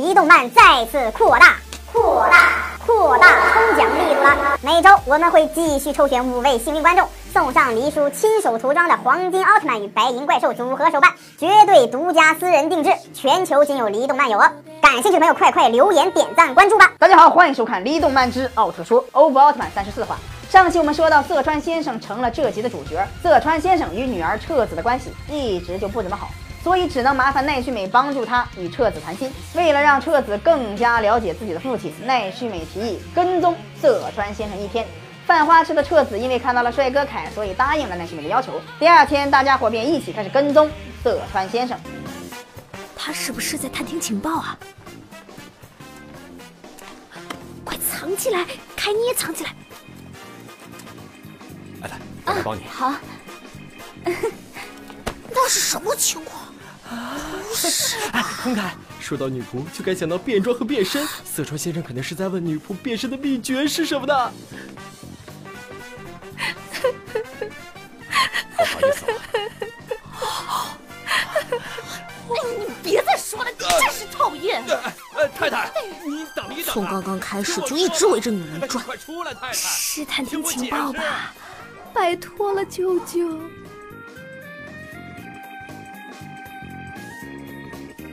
离动漫再次扩大、扩大、扩大抽奖力度了。每周我们会继续抽选五位幸运观众，送上黎叔亲手涂装的黄金奥特曼与白银怪兽组合手办，绝对独家私人定制，全球仅有黎动漫有哦。感兴趣的朋友，快快留言、点赞、关注吧！大家好，欢迎收看《黎动漫之奥特说》欧布奥特曼三十四话。上期我们说到，色川先生成了这集的主角。色川先生与女儿彻子的关系一直就不怎么好。所以只能麻烦奈绪美帮助他与彻子谈心。为了让彻子更加了解自己的父亲，奈绪美提议跟踪色川先生一天。犯花痴的彻子因为看到了帅哥凯，所以答应了奈绪美的要求。第二天，大家伙便一起开始跟踪色川先生。他是不是在探听情报啊？快藏起来！凯，你也藏起来。来来，我来帮你。好。那是什么情况？不是吧？红凯，说到女仆，就该想到变装和变身。色川先生肯定是在问女仆变身的秘诀是什么的。不好意思啊。你别再说了，真是讨厌。太太，你等一等。从刚刚开始就一直围着女人转。快出来，太太。是探听情报吧？拜托了，舅舅。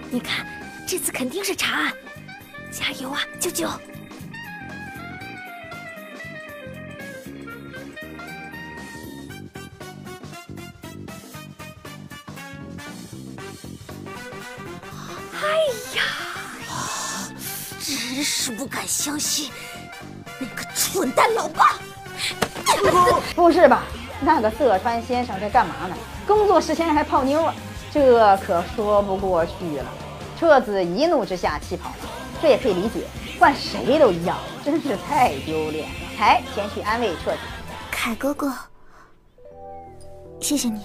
你看，这次肯定是查案，加油啊，舅舅！哎呀，真是不敢相信，那个蠢蛋老爸！不是吧？那个色川先生在干嘛呢？工作时间还泡妞啊？这可说不过去了。彻子一怒之下气跑了，这也可以理解，换谁都一样，真是太丢脸了。才前去安慰彻子，凯哥哥，谢谢你。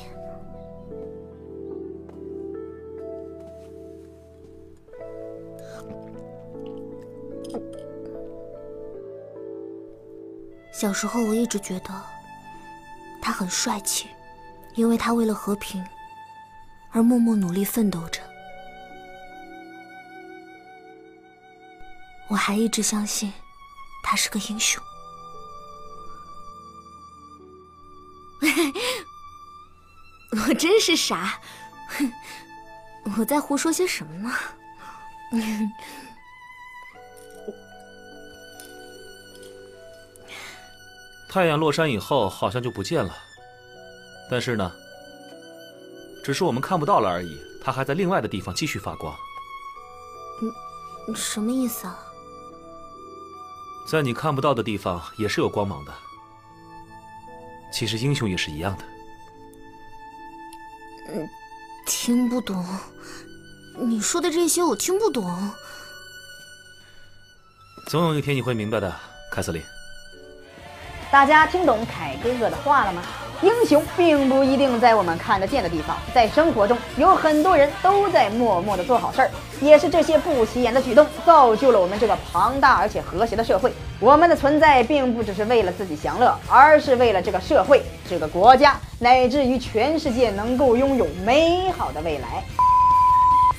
小时候我一直觉得他很帅气，因为他为了和平。而默默努力奋斗着，我还一直相信他是个英雄。我真是傻，我在胡说些什么呢？太阳落山以后，好像就不见了。但是呢？只是我们看不到了而已，它还在另外的地方继续发光。你什么意思啊？在你看不到的地方也是有光芒的。其实英雄也是一样的。嗯，听不懂。你说的这些我听不懂。总有一天你会明白的，凯瑟琳。大家听懂凯哥哥的话了吗？英雄并不一定在我们看得见的地方，在生活中有很多人都在默默的做好事儿，也是这些不起眼的举动造就了我们这个庞大而且和谐的社会。我们的存在并不只是为了自己享乐，而是为了这个社会、这个国家，乃至于全世界能够拥有美好的未来。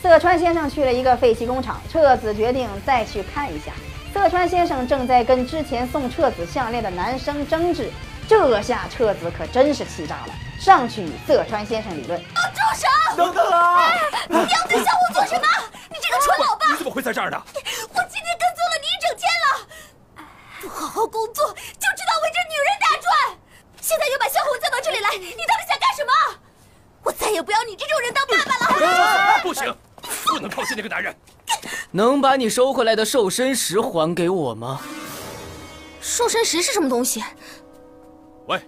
色川先生去了一个废弃工厂，彻子决定再去看一下。色川先生正在跟之前送彻子项链的男生争执。这下彻子可真是气炸了，上去与色川先生理论。住手！等等啊！你要在向我做什么？你这个蠢老爸！你怎么会在这儿呢？我今天跟踪了你一整天了，不好好工作就知道围着女人打转，现在又把小虎叫到这里来，你到底想干什么？我再也不要你这种人当爸爸了。不行，不能靠近那个男人。能把你收回来的瘦身石还给我吗？瘦身石是什么东西？喂，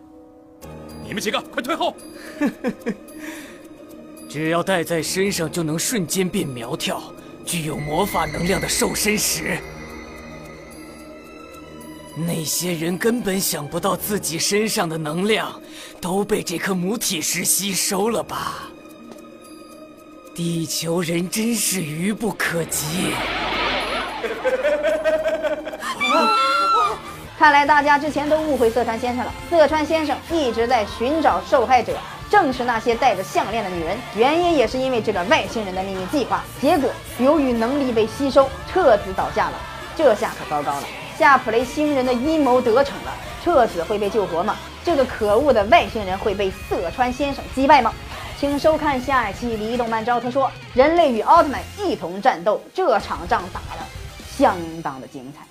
你们几个快退后！只要带在身上就能瞬间变苗条，具有魔法能量的瘦身石。那些人根本想不到自己身上的能量都被这颗母体石吸收了吧？地球人真是愚不可及。看来大家之前都误会色川先生了。色川先生一直在寻找受害者，正是那些戴着项链的女人。原因也是因为这个外星人的秘密计划。结果由于能力被吸收，彻子倒下了。这下可糟糕了，夏普雷星人的阴谋得逞了。彻子会被救活吗？这个可恶的外星人会被色川先生击败吗？请收看下一期《离动漫招他说》，人类与奥特曼一同战斗，这场仗打得相当的精彩。